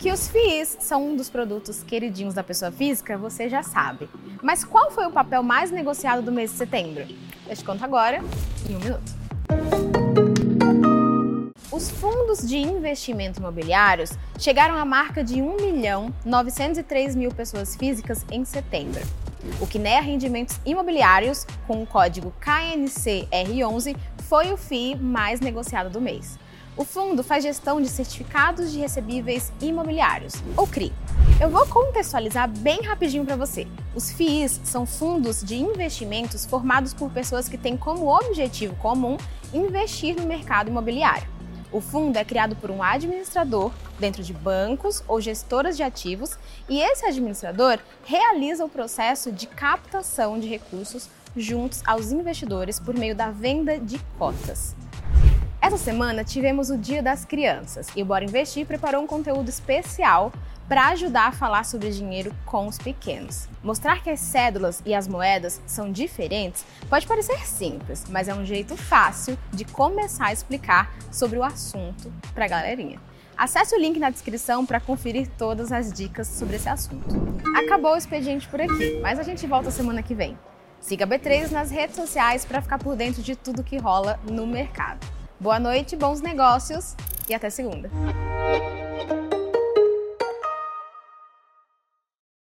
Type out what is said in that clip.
Que os FIIs são um dos produtos queridinhos da pessoa física, você já sabe. Mas qual foi o papel mais negociado do mês de setembro? Eu te conto agora, em um minuto. Os fundos de investimento imobiliários chegaram à marca de 1 milhão 903 mil pessoas físicas em setembro. O Kinea Rendimentos Imobiliários, com o código KNCR11, foi o FII mais negociado do mês. O fundo faz gestão de certificados de recebíveis imobiliários, ou CRI. Eu vou contextualizar bem rapidinho para você. Os FIIs são fundos de investimentos formados por pessoas que têm como objetivo comum investir no mercado imobiliário. O fundo é criado por um administrador dentro de bancos ou gestoras de ativos e esse administrador realiza o processo de captação de recursos juntos aos investidores por meio da venda de cotas. Essa semana tivemos o Dia das Crianças e o Bora Investir preparou um conteúdo especial para ajudar a falar sobre dinheiro com os pequenos. Mostrar que as cédulas e as moedas são diferentes pode parecer simples, mas é um jeito fácil de começar a explicar sobre o assunto para a galerinha. Acesse o link na descrição para conferir todas as dicas sobre esse assunto. Acabou o expediente por aqui, mas a gente volta semana que vem. Siga a B3 nas redes sociais para ficar por dentro de tudo que rola no mercado. Boa noite, bons negócios e até segunda.